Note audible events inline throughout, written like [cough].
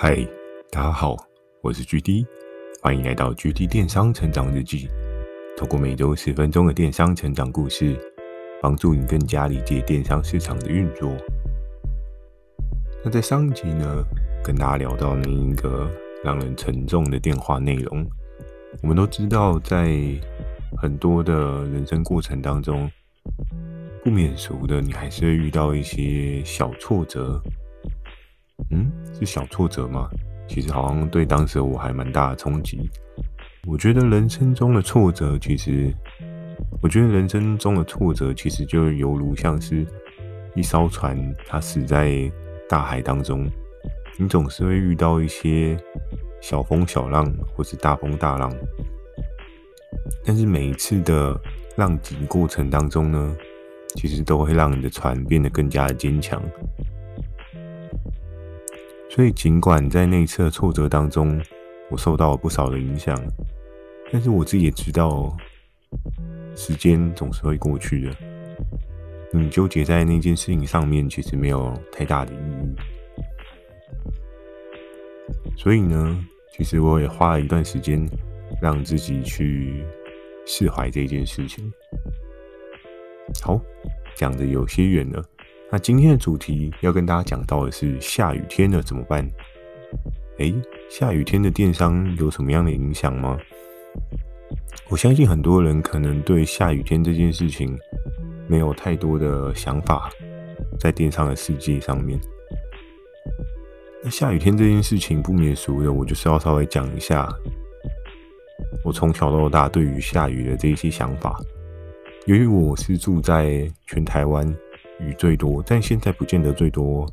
嗨，大家好，我是 GD，欢迎来到 GD 电商成长日记。透过每周十分钟的电商成长故事，帮助你更加理解电商市场的运作。那在上一集呢，跟大家聊到那一个让人沉重的电话内容。我们都知道，在很多的人生过程当中，不免俗的，你还是会遇到一些小挫折。嗯，是小挫折吗？其实好像对当时我还蛮大的冲击。我觉得人生中的挫折，其实，我觉得人生中的挫折，其实就犹如像是一艘船，它死在大海当中，你总是会遇到一些小风小浪，或是大风大浪。但是每一次的浪级过程当中呢，其实都会让你的船变得更加的坚强。所以，尽管在那一次的挫折当中，我受到了不少的影响，但是我自己也知道，时间总是会过去的。你纠结在那件事情上面，其实没有太大的意义。所以呢，其实我也花了一段时间，让自己去释怀这件事情。好，讲的有些远了。那今天的主题要跟大家讲到的是下雨天了怎么办？诶，下雨天的电商有什么样的影响吗？我相信很多人可能对下雨天这件事情没有太多的想法，在电商的世界上面。那下雨天这件事情不免俗的，我就是要稍微讲一下我从小到大对于下雨的这一些想法。由于我是住在全台湾。雨最多，但现在不见得最多。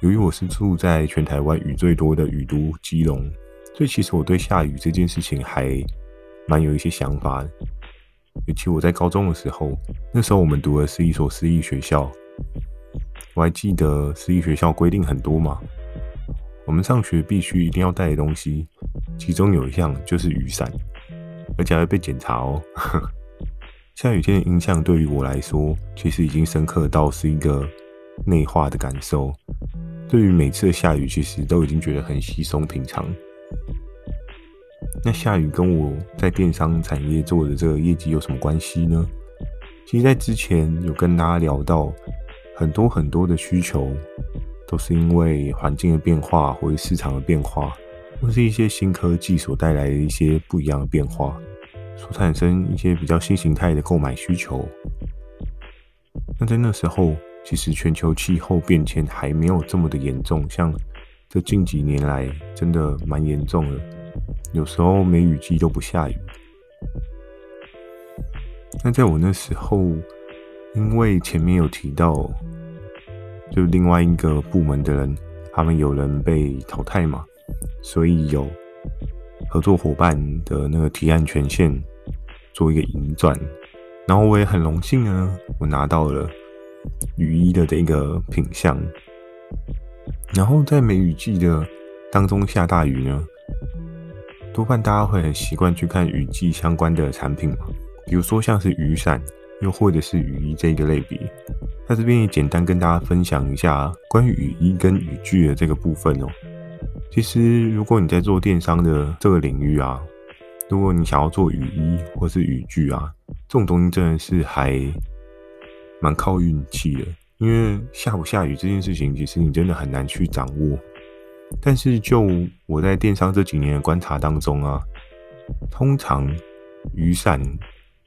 由于我是住在全台湾雨最多的雨都基隆，所以其实我对下雨这件事情还蛮有一些想法。尤其我在高中的时候，那时候我们读的是一所私立学校，我还记得私立学校规定很多嘛，我们上学必须一定要带的东西，其中有一项就是雨伞，而且还会被检查哦。[laughs] 下雨天的印象对于我来说，其实已经深刻到是一个内化的感受。对于每次的下雨，其实都已经觉得很稀松平常。那下雨跟我在电商产业做的这个业绩有什么关系呢？其实，在之前有跟大家聊到，很多很多的需求都是因为环境的变化，或者市场的变化，或是一些新科技所带来的一些不一样的变化。所产生一些比较新形态的购买需求。那在那时候，其实全球气候变迁还没有这么的严重，像这近几年来真的蛮严重的，有时候梅雨季都不下雨。那在我那时候，因为前面有提到，就另外一个部门的人，他们有人被淘汰嘛，所以有。合作伙伴的那个提案权限做一个银转，然后我也很荣幸呢，我拿到了雨衣的这个品相。然后在梅雨季的当中下大雨呢，多半大家会很习惯去看雨季相关的产品嘛，比如说像是雨伞，又或者是雨衣这个类别。在这边也简单跟大家分享一下关于雨衣跟雨具的这个部分哦。其实，如果你在做电商的这个领域啊，如果你想要做雨衣或是雨具啊，这种东西真的是还蛮靠运气的。因为下不下雨这件事情，其实你真的很难去掌握。但是就我在电商这几年的观察当中啊，通常雨伞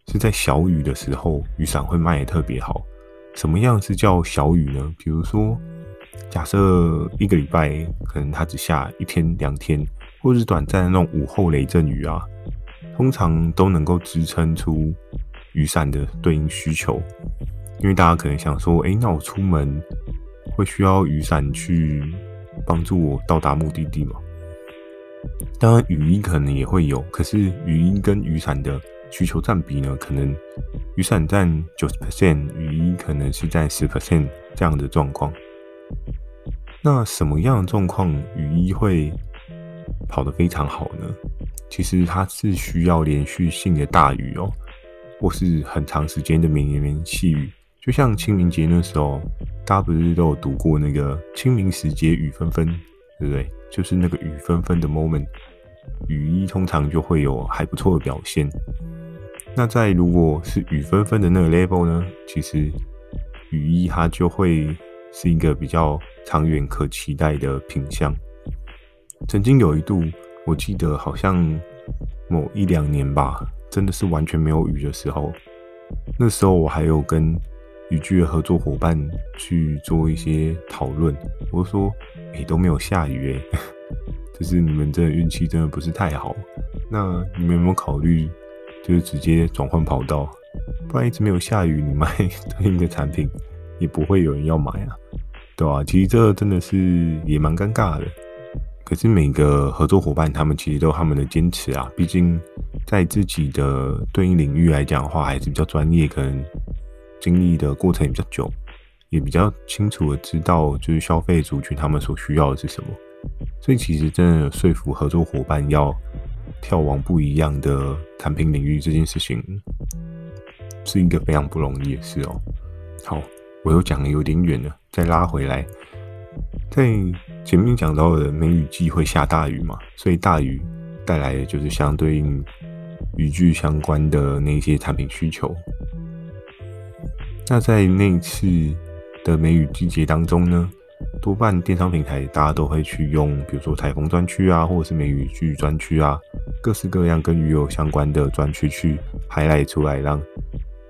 是在小雨的时候，雨伞会卖得特别好。什么样是叫小雨呢？比如说。假设一个礼拜可能它只下一天两天，或是短暂的那种午后雷阵雨啊，通常都能够支撑出雨伞的对应需求。因为大家可能想说，诶，那我出门会需要雨伞去帮助我到达目的地吗？当然，雨衣可能也会有，可是雨衣跟雨伞的需求占比呢，可能雨伞占九十 percent，雨衣可能是占十 percent 这样的状况。那什么样的状况雨衣会跑得非常好呢？其实它是需要连续性的大雨哦，或是很长时间的绵绵细雨。就像清明节那时候，大家不是都有读过那个“清明时节雨纷纷，对不对？就是那个雨纷纷的 moment，雨衣通常就会有还不错的表现。那在如果是雨纷纷的那个 level 呢，其实雨衣它就会是一个比较长远可期待的品相。曾经有一度，我记得好像某一两年吧，真的是完全没有雨的时候，那时候我还有跟雨具的合作伙伴去做一些讨论。我说：“诶、欸，都没有下雨诶，[laughs] 就是你们这运气真的不是太好。那你们有没有考虑？”就是直接转换跑道，不然一直没有下雨，你卖 [laughs] 对应的产品也不会有人要买啊，对吧？其实这真的是也蛮尴尬的。可是每个合作伙伴他们其实都他们的坚持啊，毕竟在自己的对应领域来讲的话，还是比较专业，可能经历的过程也比较久，也比较清楚的知道就是消费族群他们所需要的是什么。所以其实真的说服合作伙伴要。跳往不一样的产品领域这件事情，是一个非常不容易的事哦。好，我又讲的有点远了，再拉回来，在前面讲到的梅雨季会下大雨嘛，所以大雨带来的就是相对应雨具相关的那些产品需求。那在那次的梅雨季节当中呢，多半电商平台大家都会去用，比如说台风专区啊，或者是梅雨具专区啊。各式各样跟鱼友相关的专区去 highlight 出来，让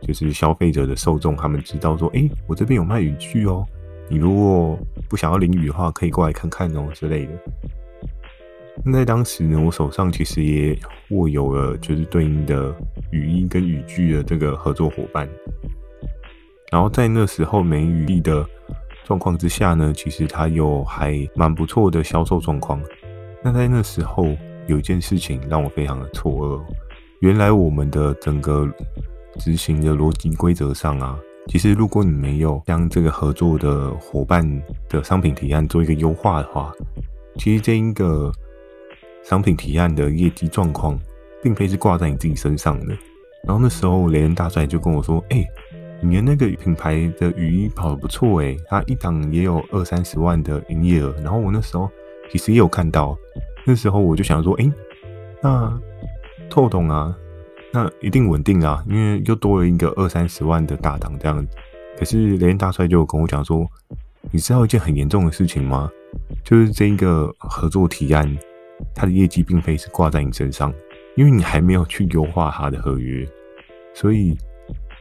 就是消费者的受众他们知道说，哎，我这边有卖雨具哦，你如果不想要淋雨的话，可以过来看看哦之类的。那在当时呢，我手上其实也握有了就是对应的雨衣跟雨具的这个合作伙伴，然后在那时候没雨季的状况之下呢，其实它有还蛮不错的销售状况。那在那时候。有一件事情让我非常的错愕，原来我们的整个执行的逻辑规则上啊，其实如果你没有将这个合作的伙伴的商品提案做一个优化的话，其实这一个商品提案的业绩状况，并非是挂在你自己身上的。然后那时候雷恩大帅就跟我说：“哎、你的那个品牌的雨衣跑得不错哎，他一档也有二三十万的营业额。”然后我那时候其实也有看到。那时候我就想说，哎、那透懂啊，那一定稳定啊，因为又多了一个二三十万的大档这样。可是雷恩大帅就跟我讲说，你知道一件很严重的事情吗？就是这一个合作提案，它的业绩并非是挂在你身上，因为你还没有去优化它的合约，所以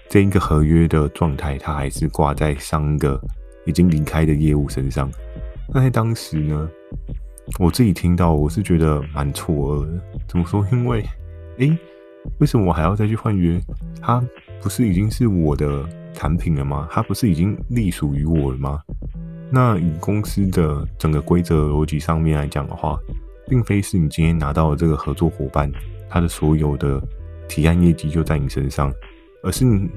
这一个合约的状态，它还是挂在上一个已经离开的业务身上。那在当时呢？我自己听到，我是觉得蛮错愕的。怎么说？因为，诶，为什么我还要再去换约？它不是已经是我的产品了吗？它不是已经隶属于我了吗？那以公司的整个规则逻辑上面来讲的话，并非是你今天拿到的这个合作伙伴，他的所有的提案业绩就在你身上，而是你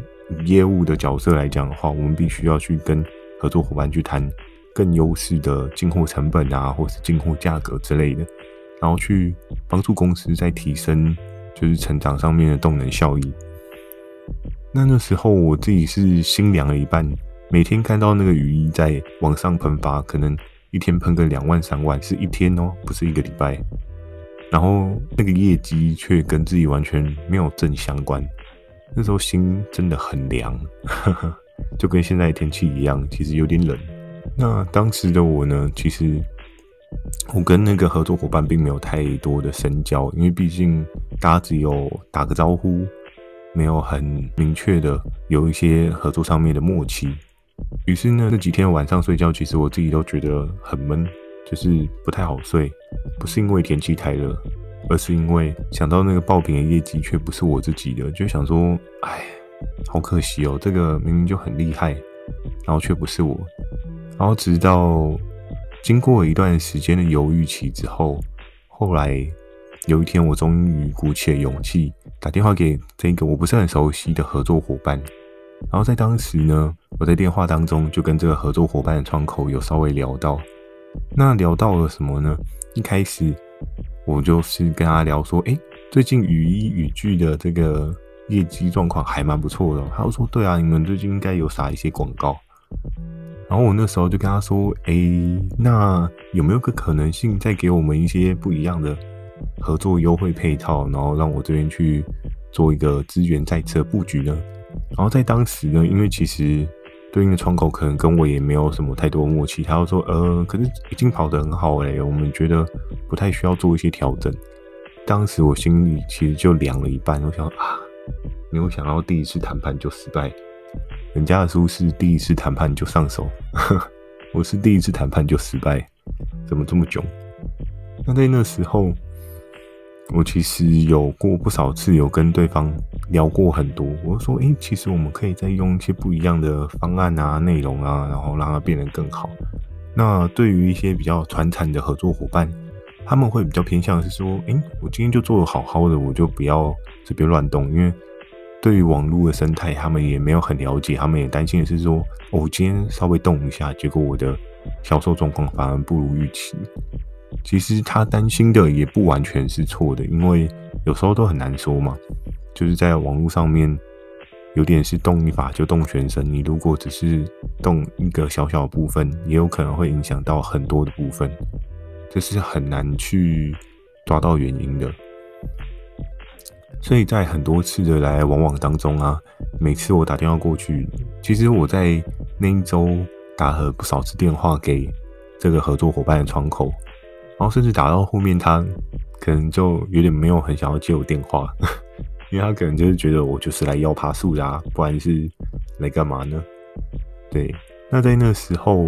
业务的角色来讲的话，我们必须要去跟合作伙伴去谈。更优势的进货成本啊，或是进货价格之类的，然后去帮助公司在提升就是成长上面的动能效益。那那时候我自己是心凉了一半，每天看到那个雨衣在往上喷发，可能一天喷个两万三万，是一天哦，不是一个礼拜。然后那个业绩却跟自己完全没有正相关，那时候心真的很凉，[laughs] 就跟现在天气一样，其实有点冷。那当时的我呢，其实我跟那个合作伙伴并没有太多的深交，因为毕竟大家只有打个招呼，没有很明确的有一些合作上面的默契。于是呢，那几天晚上睡觉，其实我自己都觉得很闷，就是不太好睡。不是因为天气太热，而是因为想到那个爆品的业绩却不是我自己的，就想说，哎，好可惜哦，这个明明就很厉害，然后却不是我。然后直到经过一段时间的犹豫期之后，后来有一天，我终于鼓起了勇气打电话给这个我不是很熟悉的合作伙伴。然后在当时呢，我在电话当中就跟这个合作伙伴的窗口有稍微聊到。那聊到了什么呢？一开始我就是跟他聊说，诶，最近雨衣雨具的这个业绩状况还蛮不错的。他就说，对啊，你们最近应该有撒一些广告。然后我那时候就跟他说：“哎，那有没有个可能性，再给我们一些不一样的合作优惠配套，然后让我这边去做一个资源再次的布局呢？”然后在当时呢，因为其实对应的窗口可能跟我也没有什么太多默契，他就说：“呃，可是已经跑得很好哎，我们觉得不太需要做一些调整。”当时我心里其实就凉了一半，我想啊，没有想到第一次谈判就失败。人家的书是第一次谈判就上手，[laughs] 我是第一次谈判就失败，怎么这么囧？那在那时候，我其实有过不少次有跟对方聊过很多，我说，诶，其实我们可以再用一些不一样的方案啊、内容啊，然后让它变得更好。那对于一些比较传产的合作伙伴，他们会比较偏向是说，诶，我今天就做得好好的，我就不要随便乱动，因为。对于网络的生态，他们也没有很了解，他们也担心的是说，哦，我今天稍微动一下，结果我的销售状况反而不如预期。其实他担心的也不完全是错的，因为有时候都很难说嘛。就是在网络上面，有点是动一法就动全身，你如果只是动一个小小的部分，也有可能会影响到很多的部分，这是很难去抓到原因的。所以在很多次的来来往往当中啊，每次我打电话过去，其实我在那一周打了不少次电话给这个合作伙伴的窗口，然后甚至打到后面，他可能就有点没有很想要接我电话，[laughs] 因为他可能就是觉得我就是来要爬树的啊，不然是来干嘛呢？对，那在那时候，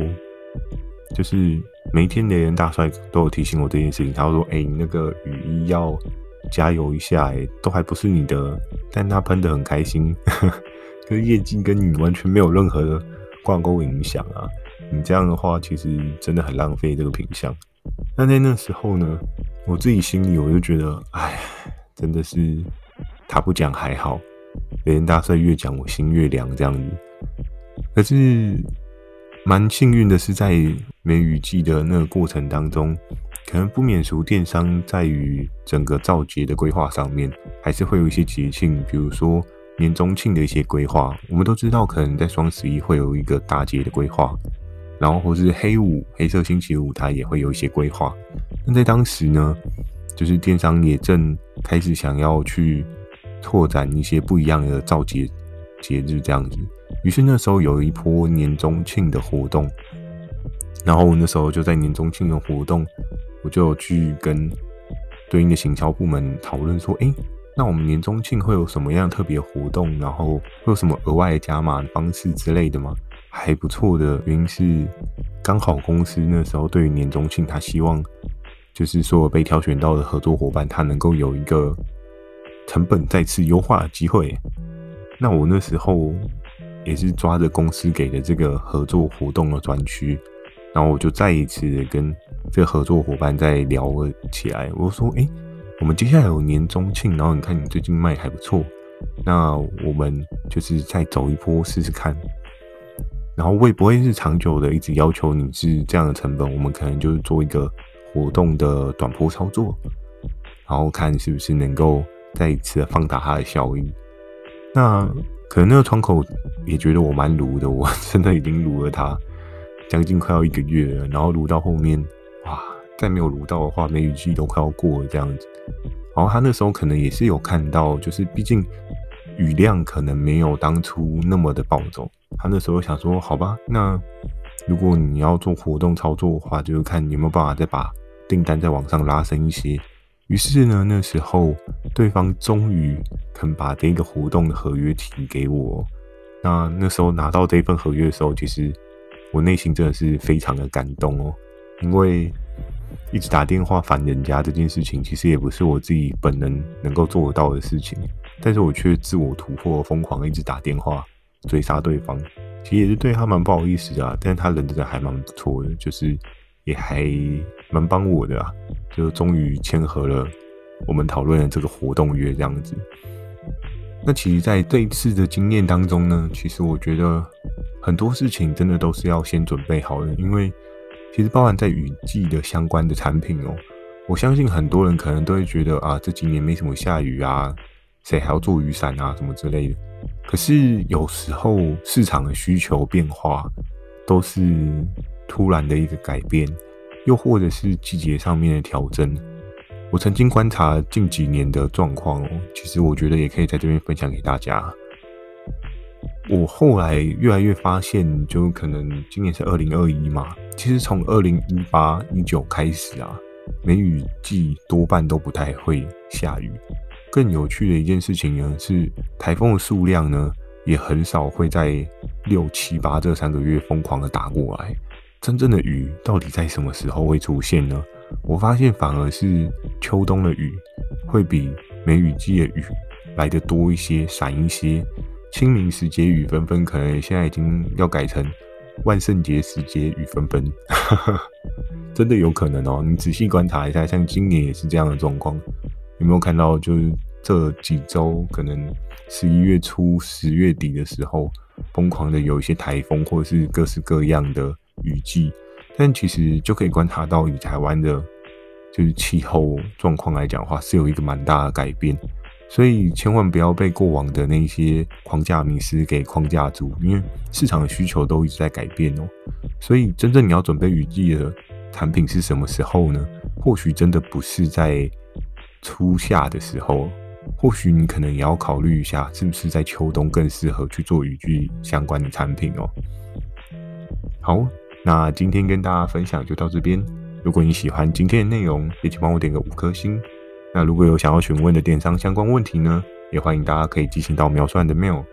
就是每天雷人大帅都有提醒我这件事情，他说：“哎、欸，你那个雨衣要。”加油一下哎，都还不是你的，但他喷得很开心，[laughs] 可是业绩跟你完全没有任何的挂钩影响啊！你这样的话，其实真的很浪费这个品相。那在那时候呢，我自己心里我就觉得，哎，真的是他不讲还好，雷人大帅越讲我心越凉这样子。可是蛮幸运的是，在梅雨季的那个过程当中。可能不免俗，电商在于整个造节的规划上面，还是会有一些节庆，比如说年中庆的一些规划。我们都知道，可能在双十一会有一个大节的规划，然后或是黑五、黑色星期五，它也会有一些规划。那在当时呢，就是电商也正开始想要去拓展一些不一样的造节节日这样子。于是那时候有一波年中庆的活动，然后那时候就在年中庆的活动。我就去跟对应的行销部门讨论说，诶，那我们年终庆会有什么样特别活动？然后会有什么额外的加码方式之类的吗？还不错的原因是，刚好公司那时候对于年终庆，他希望就是说被挑选到的合作伙伴，他能够有一个成本再次优化的机会。那我那时候也是抓着公司给的这个合作活动的专区，然后我就再一次跟。这个合作伙伴在聊了起来，我说：“哎，我们接下来有年终庆，然后你看你最近卖还不错，那我们就是再走一波试试看。然后我也不会是长久的一直要求你是这样的成本，我们可能就是做一个活动的短波操作，然后看是不是能够再一次的放大它的效应。那可能那个窗口也觉得我蛮卢的，我真的已经卢了他将近快要一个月了，然后卢到后面。”再没有卢到的话，梅雨季都快要过了这样子。然后他那时候可能也是有看到，就是毕竟雨量可能没有当初那么的暴走。他那时候想说，好吧，那如果你要做活动操作的话，就是看你有没有办法再把订单再往上拉升一些。于是呢，那时候对方终于肯把这个活动的合约提给我。那那时候拿到这份合约的时候，其实我内心真的是非常的感动哦。因为一直打电话烦人家这件事情，其实也不是我自己本能能够做得到的事情，但是我却自我突破，疯狂一直打电话追杀对方，其实也是对他蛮不好意思的啊。但是他人真的还蛮不错的，就是也还蛮帮我的啊，就终于签合了我们讨论的这个活动约这样子。那其实，在这一次的经验当中呢，其实我觉得很多事情真的都是要先准备好的，因为。其实包含在雨季的相关的产品哦，我相信很多人可能都会觉得啊，这几年没什么下雨啊，谁还要做雨伞啊什么之类的。可是有时候市场的需求变化，都是突然的一个改变，又或者是季节上面的调整。我曾经观察近几年的状况哦，其实我觉得也可以在这边分享给大家。我后来越来越发现，就可能今年是二零二一嘛，其实从二零一八、一九开始啊，梅雨季多半都不太会下雨。更有趣的一件事情呢，是台风的数量呢，也很少会在六七八这三个月疯狂的打过来。真正的雨到底在什么时候会出现呢？我发现反而是秋冬的雨会比梅雨季的雨来得多一些、闪一些。清明时节雨纷纷，可能现在已经要改成万圣节时节雨纷纷，[laughs] 真的有可能哦。你仔细观察一下，像今年也是这样的状况。有没有看到？就是这几周，可能十一月初、十月底的时候，疯狂的有一些台风，或者是各式各样的雨季。但其实就可以观察到，以台湾的，就是气候状况来讲的话，是有一个蛮大的改变。所以千万不要被过往的那些框架迷思给框架住，因为市场的需求都一直在改变哦。所以真正你要准备雨季的产品是什么时候呢？或许真的不是在。初夏的时候，或许你可能也要考虑一下，是不是在秋冬更适合去做雨具相关的产品哦。好，那今天跟大家分享就到这边。如果你喜欢今天的内容，也请帮我点个五颗星。那如果有想要询问的电商相关问题呢，也欢迎大家可以寄信到描述栏的 mail，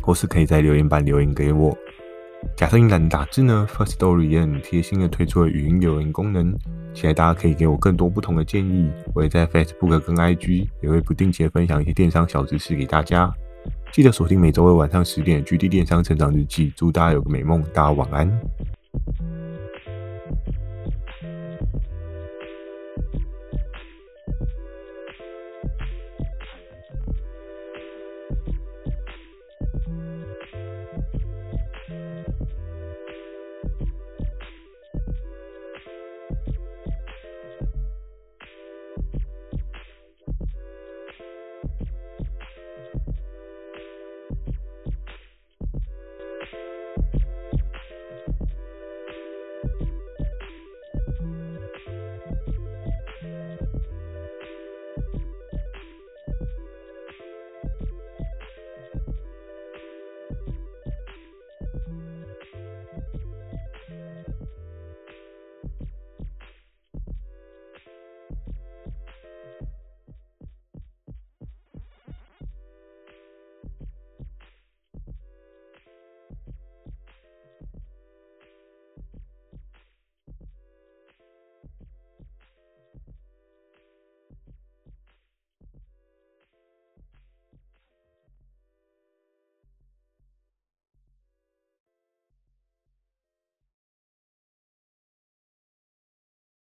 或是可以在留言板留言给我。假设你懒得打字呢，First Story 也很贴心的推出了语音留言功能，期待大家可以给我更多不同的建议。我也在 Facebook 跟 IG 也会不定期的分享一些电商小知识给大家。记得锁定每周二晚上十点 GD 电商成长日记，祝大家有个美梦，大家晚安。